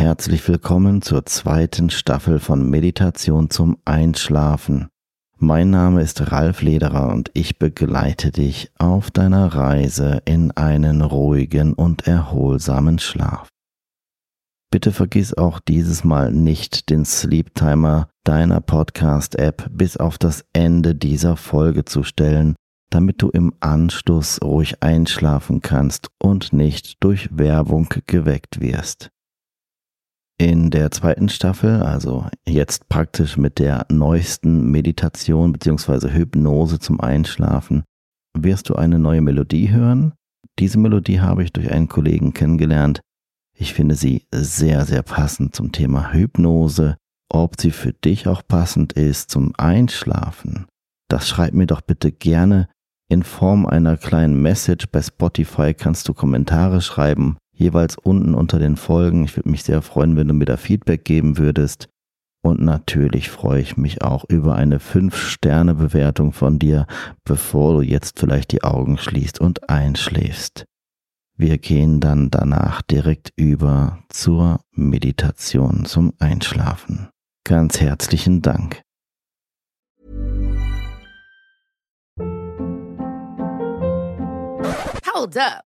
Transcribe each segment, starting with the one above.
herzlich willkommen zur zweiten Staffel von Meditation zum Einschlafen. Mein Name ist Ralf Lederer und ich begleite dich auf deiner Reise in einen ruhigen und erholsamen Schlaf. Bitte vergiss auch dieses Mal nicht den Sleep Timer deiner Podcast-App bis auf das Ende dieser Folge zu stellen, damit du im Anschluss ruhig einschlafen kannst und nicht durch Werbung geweckt wirst. In der zweiten Staffel, also jetzt praktisch mit der neuesten Meditation bzw. Hypnose zum Einschlafen, wirst du eine neue Melodie hören. Diese Melodie habe ich durch einen Kollegen kennengelernt, ich finde sie sehr, sehr passend zum Thema Hypnose. Ob sie für dich auch passend ist zum Einschlafen, das schreib mir doch bitte gerne in Form einer kleinen Message. Bei Spotify kannst du Kommentare schreiben, jeweils unten unter den Folgen. Ich würde mich sehr freuen, wenn du mir da Feedback geben würdest. Und natürlich freue ich mich auch über eine 5-Sterne-Bewertung von dir, bevor du jetzt vielleicht die Augen schließt und einschläfst. Wir gehen dann danach direkt über zur Meditation zum Einschlafen. Ganz herzlichen Dank. Hold up.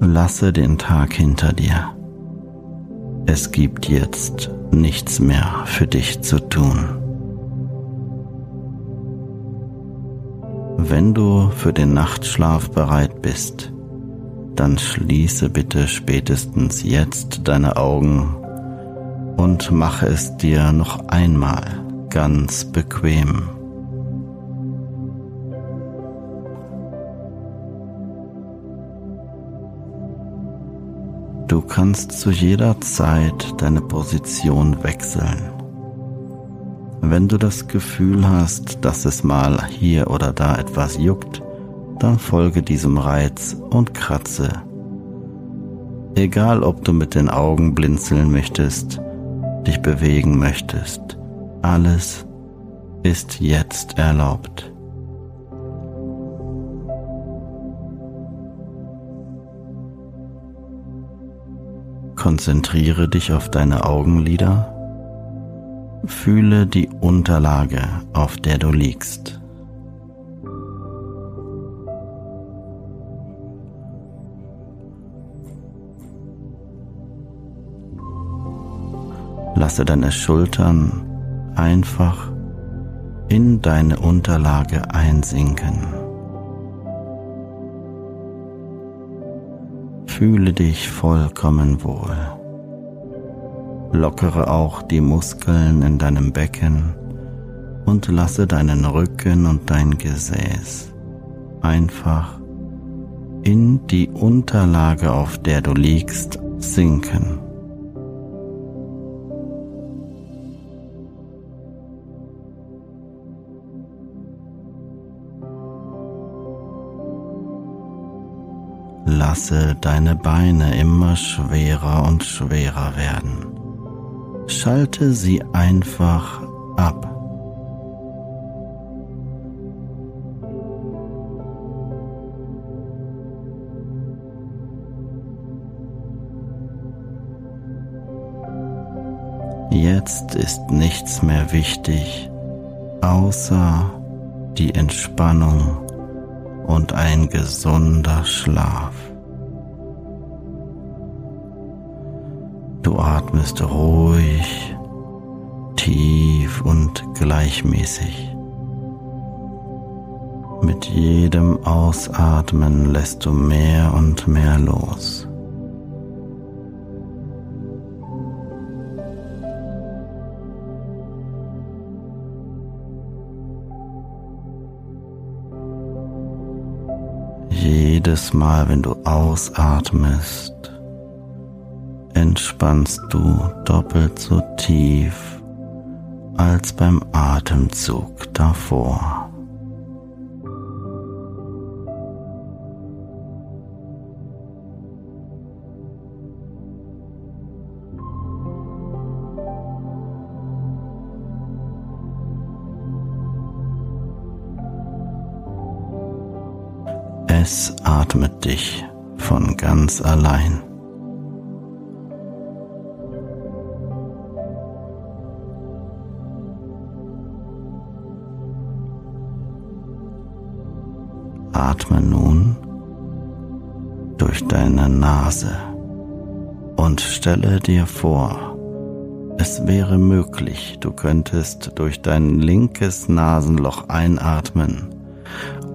Lasse den Tag hinter dir. Es gibt jetzt nichts mehr für dich zu tun. Wenn du für den Nachtschlaf bereit bist, dann schließe bitte spätestens jetzt deine Augen und mache es dir noch einmal ganz bequem. Du kannst zu jeder Zeit deine Position wechseln. Wenn du das Gefühl hast, dass es mal hier oder da etwas juckt, dann folge diesem Reiz und kratze. Egal ob du mit den Augen blinzeln möchtest, dich bewegen möchtest, alles ist jetzt erlaubt. Konzentriere dich auf deine Augenlider. Fühle die Unterlage, auf der du liegst. Lasse deine Schultern einfach in deine Unterlage einsinken. Fühle dich vollkommen wohl. Lockere auch die Muskeln in deinem Becken und lasse deinen Rücken und dein Gesäß einfach in die Unterlage, auf der du liegst, sinken. Lasse deine Beine immer schwerer und schwerer werden. Schalte sie einfach ab. Jetzt ist nichts mehr wichtig außer die Entspannung und ein gesunder Schlaf. Du atmest ruhig, tief und gleichmäßig. Mit jedem Ausatmen lässt du mehr und mehr los. Jedes Mal, wenn du ausatmest, entspannst du doppelt so tief als beim Atemzug davor. Es atmet dich von ganz allein. Atme nun durch deine Nase und stelle dir vor, es wäre möglich, du könntest durch dein linkes Nasenloch einatmen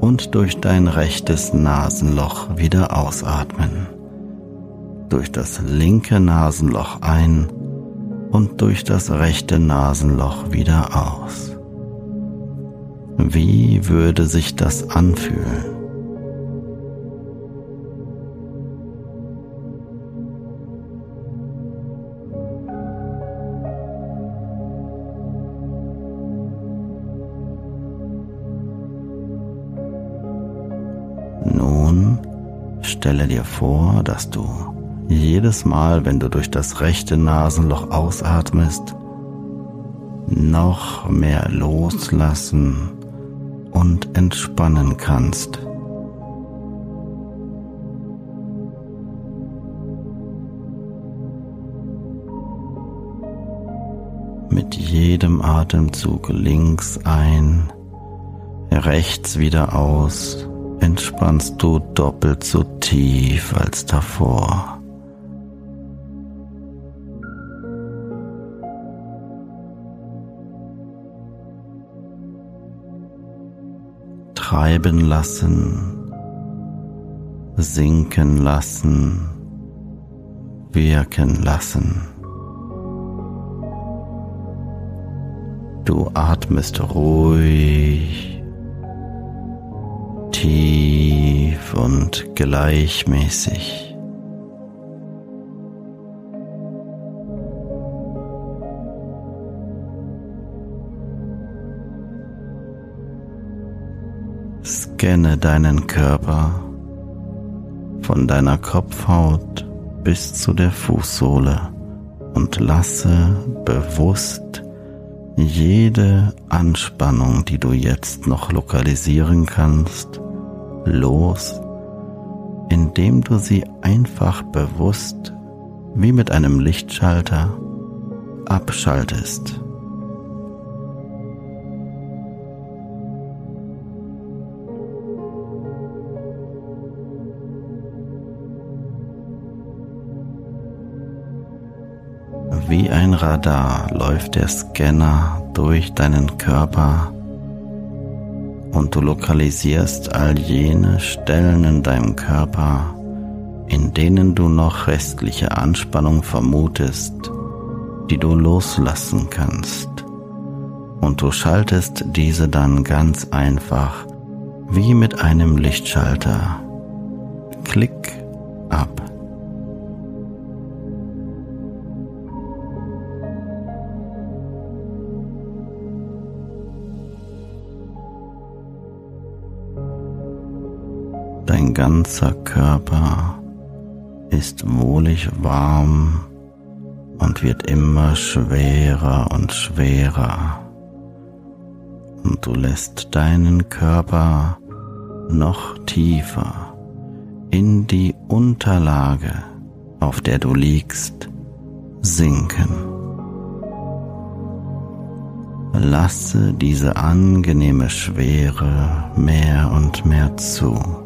und durch dein rechtes Nasenloch wieder ausatmen. Durch das linke Nasenloch ein und durch das rechte Nasenloch wieder aus. Wie würde sich das anfühlen? Stelle dir vor, dass du jedes Mal, wenn du durch das rechte Nasenloch ausatmest, noch mehr loslassen und entspannen kannst. Mit jedem Atemzug links ein, rechts wieder aus entspannst du doppelt so tief als davor. Treiben lassen, sinken lassen, wirken lassen. Du atmest ruhig tief und gleichmäßig. Scanne deinen Körper von deiner Kopfhaut bis zu der Fußsohle und lasse bewusst jede Anspannung, die du jetzt noch lokalisieren kannst, los, indem du sie einfach bewusst wie mit einem Lichtschalter abschaltest. Wie ein Radar läuft der Scanner durch deinen Körper und du lokalisierst all jene Stellen in deinem Körper, in denen du noch restliche Anspannung vermutest, die du loslassen kannst. Und du schaltest diese dann ganz einfach wie mit einem Lichtschalter. Klick ganzer Körper ist wohlig warm und wird immer schwerer und schwerer. Und du lässt deinen Körper noch tiefer in die Unterlage, auf der du liegst, sinken. Lasse diese angenehme Schwere mehr und mehr zu.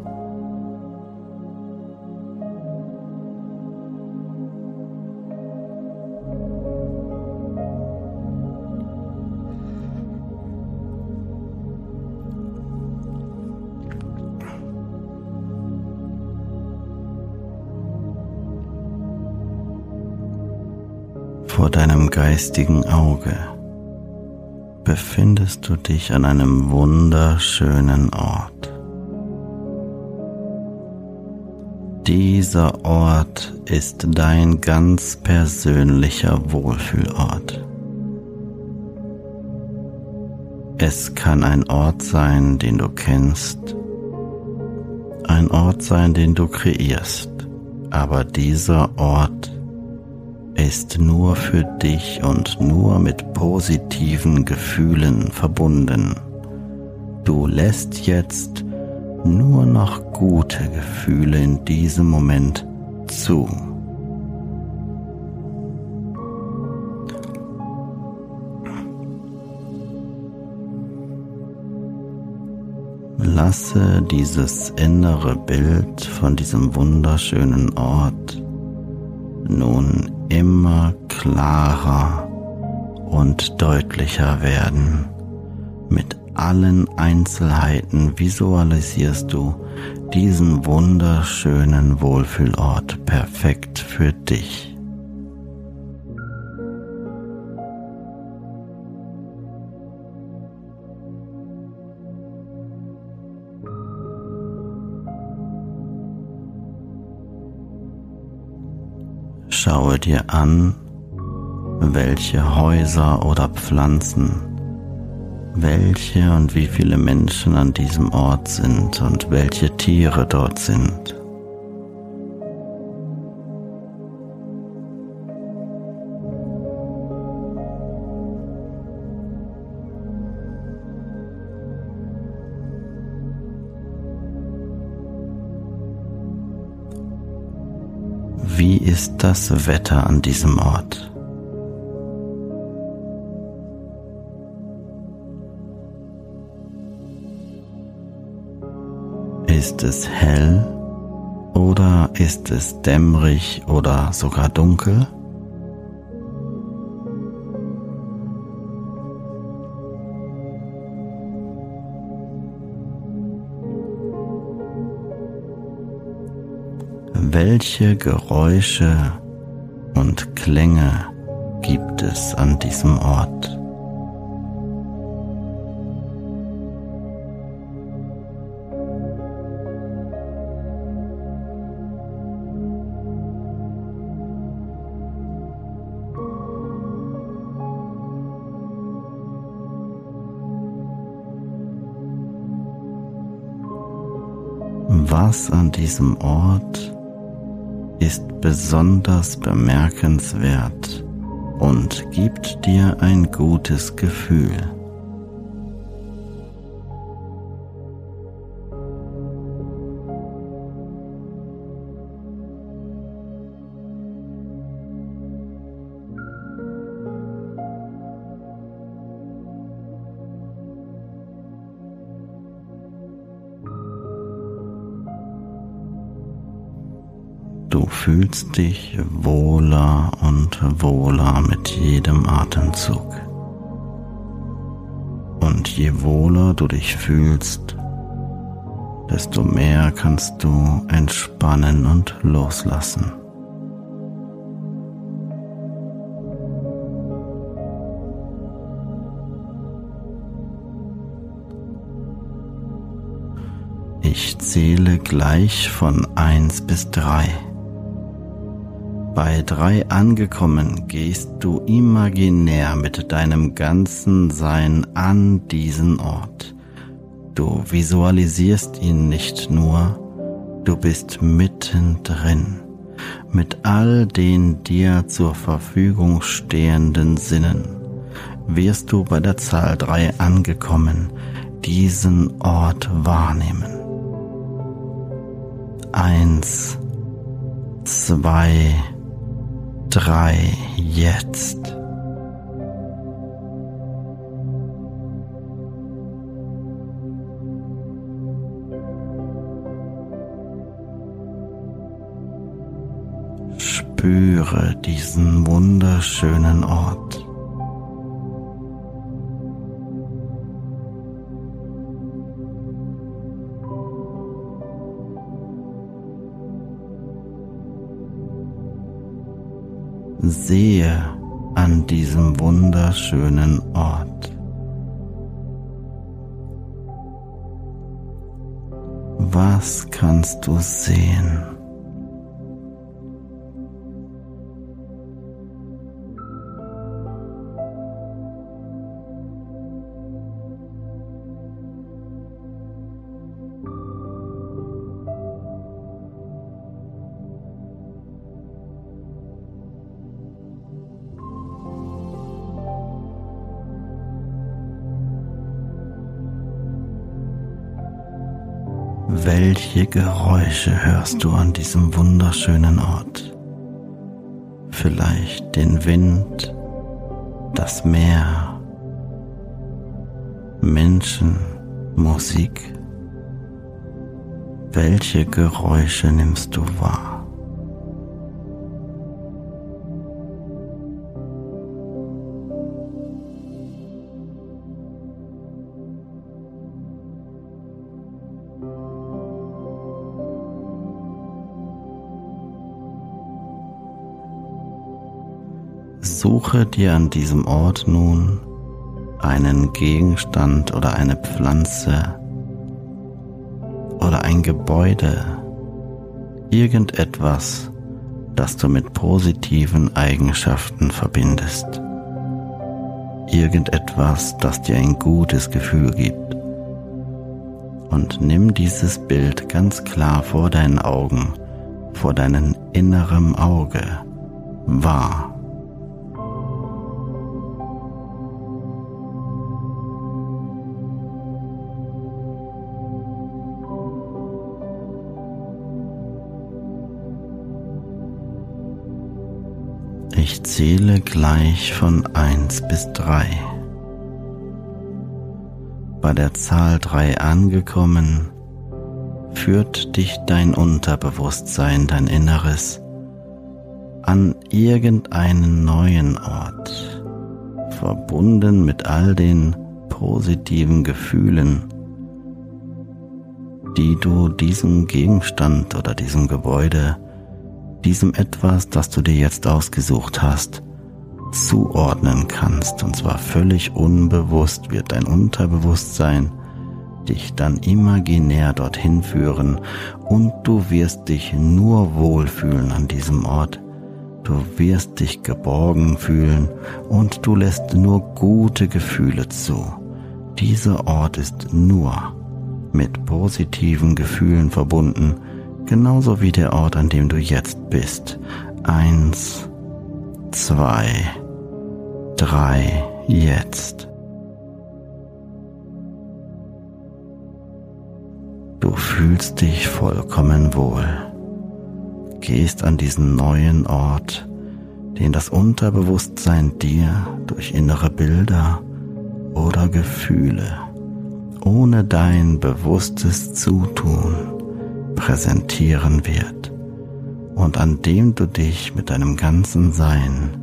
Vor deinem geistigen Auge befindest du dich an einem wunderschönen Ort. Dieser Ort ist dein ganz persönlicher Wohlfühlort. Es kann ein Ort sein, den du kennst, ein Ort sein, den du kreierst, aber dieser Ort ist nur für dich und nur mit positiven Gefühlen verbunden. Du lässt jetzt nur noch gute Gefühle in diesem Moment zu. Lasse dieses innere Bild von diesem wunderschönen Ort nun immer klarer und deutlicher werden. Mit allen Einzelheiten visualisierst du diesen wunderschönen Wohlfühlort perfekt für dich. Schaue dir an, welche Häuser oder Pflanzen, welche und wie viele Menschen an diesem Ort sind und welche Tiere dort sind. Ist das Wetter an diesem Ort? Ist es hell oder ist es dämmerig oder sogar dunkel? Welche Geräusche und Klänge gibt es an diesem Ort? Was an diesem Ort ist besonders bemerkenswert und gibt dir ein gutes Gefühl. Fühlst dich wohler und wohler mit jedem Atemzug. Und je wohler du dich fühlst, desto mehr kannst du entspannen und loslassen. Ich zähle gleich von eins bis drei. Bei drei angekommen gehst du imaginär mit deinem ganzen Sein an diesen Ort. Du visualisierst ihn nicht nur, du bist mittendrin mit all den dir zur Verfügung stehenden Sinnen. Wirst du bei der Zahl drei angekommen diesen Ort wahrnehmen. Eins, zwei, drei jetzt. Spüre diesen wunderschönen Ort. Sehe an diesem wunderschönen Ort. Was kannst du sehen? Welche Geräusche hörst du an diesem wunderschönen Ort? Vielleicht den Wind, das Meer, Menschen, Musik. Welche Geräusche nimmst du wahr? Suche dir an diesem Ort nun einen Gegenstand oder eine Pflanze oder ein Gebäude, irgendetwas, das du mit positiven Eigenschaften verbindest. Irgendetwas, das dir ein gutes Gefühl gibt. Und nimm dieses Bild ganz klar vor deinen Augen, vor deinem inneren Auge wahr. Zähle gleich von 1 bis 3. Bei der Zahl 3 angekommen, führt dich dein Unterbewusstsein, dein Inneres, an irgendeinen neuen Ort, verbunden mit all den positiven Gefühlen, die du diesem Gegenstand oder diesem Gebäude diesem etwas, das du dir jetzt ausgesucht hast, zuordnen kannst. Und zwar völlig unbewusst wird dein Unterbewusstsein dich dann imaginär dorthin führen und du wirst dich nur wohlfühlen an diesem Ort. Du wirst dich geborgen fühlen und du lässt nur gute Gefühle zu. Dieser Ort ist nur mit positiven Gefühlen verbunden genauso wie der Ort, an dem du jetzt bist. Eins, zwei, drei, jetzt. Du fühlst dich vollkommen wohl, gehst an diesen neuen Ort, den das Unterbewusstsein dir durch innere Bilder oder Gefühle ohne dein bewusstes Zutun präsentieren wird und an dem du dich mit deinem ganzen Sein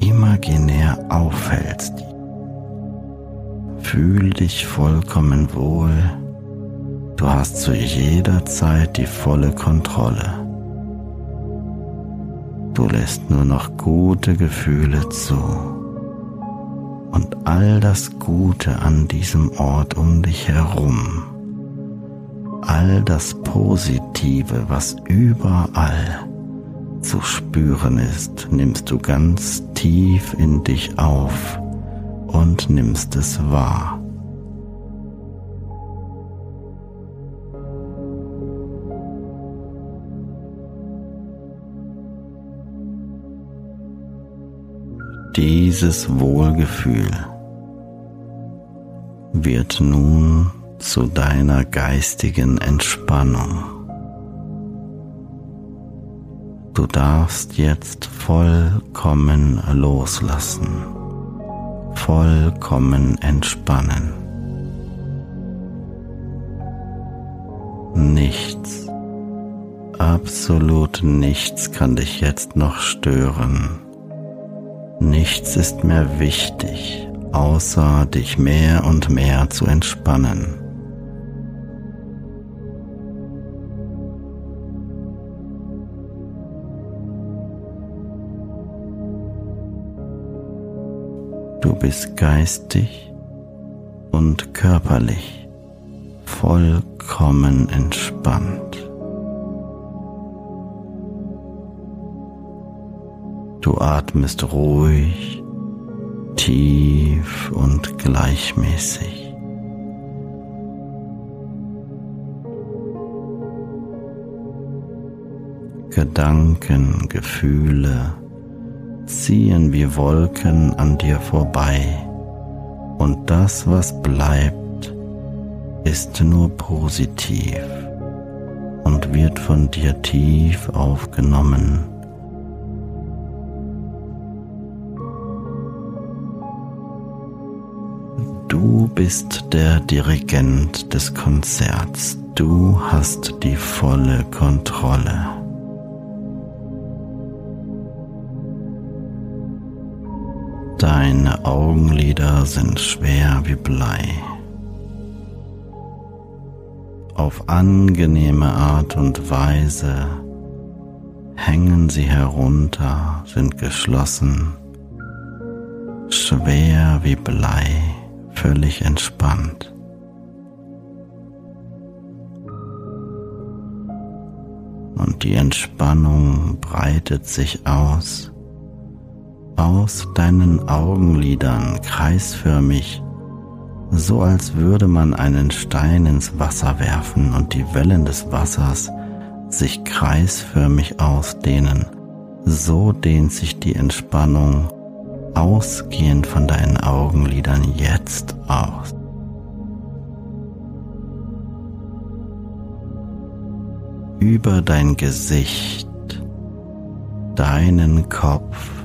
imaginär aufhältst. Fühl dich vollkommen wohl. Du hast zu jeder Zeit die volle Kontrolle. Du lässt nur noch gute Gefühle zu. Und all das Gute an diesem Ort um dich herum all das Positive, was überall zu spüren ist, nimmst du ganz tief in dich auf und nimmst es wahr. Dieses Wohlgefühl wird nun zu deiner geistigen Entspannung. Du darfst jetzt vollkommen loslassen, vollkommen entspannen. Nichts, Absolut nichts kann dich jetzt noch stören. Nichts ist mehr wichtig, außer dich mehr und mehr zu entspannen. Du bist geistig und körperlich vollkommen entspannt. Du atmest ruhig, tief und gleichmäßig. Gedanken, Gefühle ziehen wie Wolken an dir vorbei und das, was bleibt, ist nur positiv und wird von dir tief aufgenommen Du bist der Dirigent des Konzerts. Du hast die volle Kontrolle. Deine Augenlider sind schwer wie Blei. Auf angenehme Art und Weise hängen sie herunter, sind geschlossen, schwer wie Blei völlig entspannt. Und die Entspannung breitet sich aus, aus deinen Augenlidern kreisförmig, so als würde man einen Stein ins Wasser werfen und die Wellen des Wassers sich kreisförmig ausdehnen. So dehnt sich die Entspannung ausgehend von deinen Augenlidern jetzt aus. Über dein Gesicht, deinen Kopf,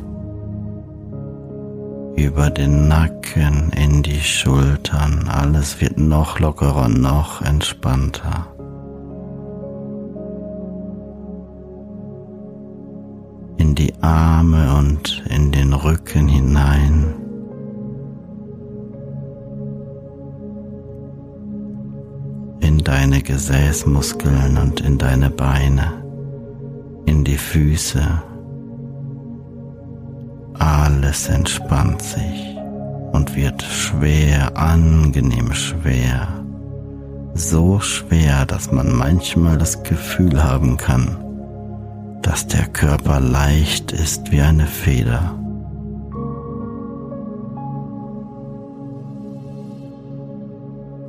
über den Nacken in die Schultern, alles wird noch lockerer, noch entspannter. in die Arme und in den Rücken hinein. In deine Gesäßmuskeln und in deine Beine, in die Füße. Alles entspannt sich und wird schwer, angenehm schwer. So schwer, dass man manchmal das Gefühl haben kann, dass der Körper leicht ist wie eine Feder.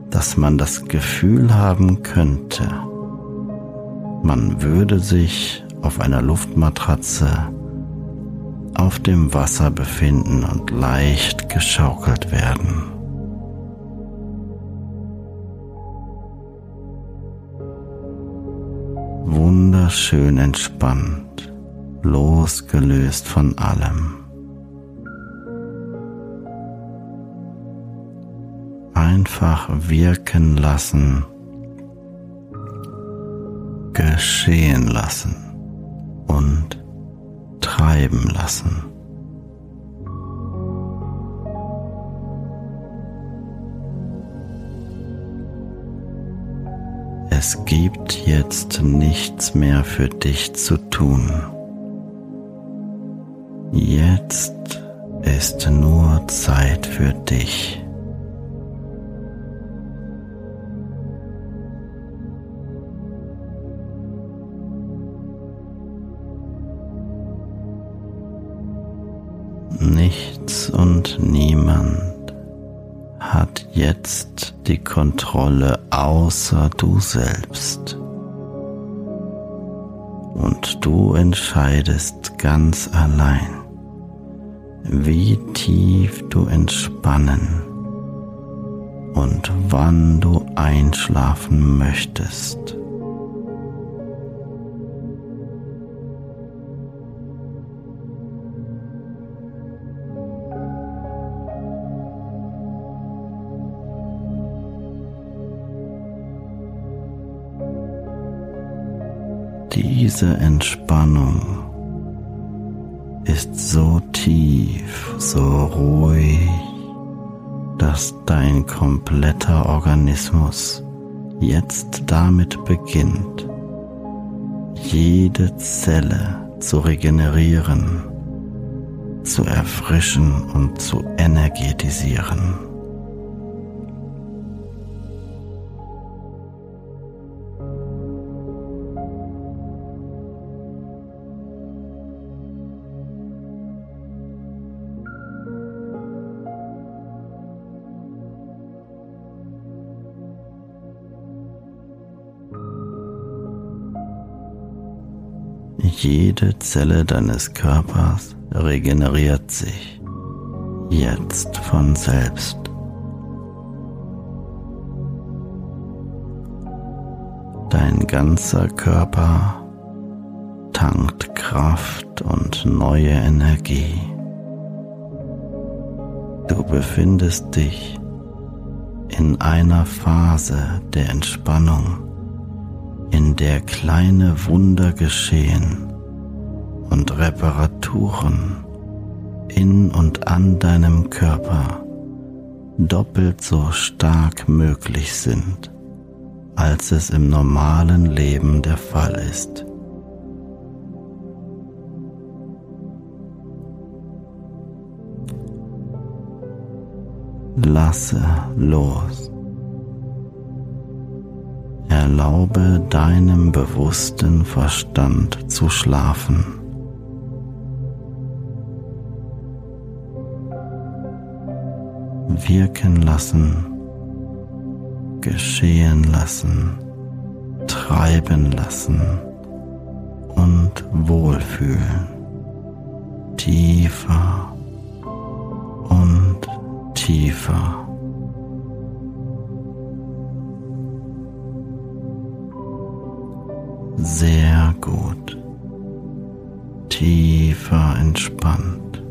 Dass man das Gefühl haben könnte, man würde sich auf einer Luftmatratze auf dem Wasser befinden und leicht geschaukelt werden. wunderschön entspannt, losgelöst von allem. Einfach wirken lassen, geschehen lassen und treiben lassen. Es gibt jetzt nichts mehr für dich zu tun. Jetzt ist nur Zeit für dich. Nichts und niemand hat jetzt die Kontrolle außer du selbst. Und du entscheidest ganz allein, wie tief du entspannen und wann du einschlafen möchtest. Diese Entspannung ist so tief, so ruhig, dass dein kompletter Organismus jetzt damit beginnt, jede Zelle zu regenerieren, zu erfrischen und zu energetisieren. Jede Zelle deines Körpers regeneriert sich jetzt von selbst. Dein ganzer Körper tankt Kraft und neue Energie. Du befindest dich in einer Phase der Entspannung in der kleine Wunder geschehen und Reparaturen in und an deinem Körper doppelt so stark möglich sind, als es im normalen Leben der Fall ist. Lasse los. Erlaube deinem bewussten Verstand zu schlafen. Wirken lassen, geschehen lassen, treiben lassen und wohlfühlen. Tiefer und tiefer. Sehr gut. Tiefer entspannt.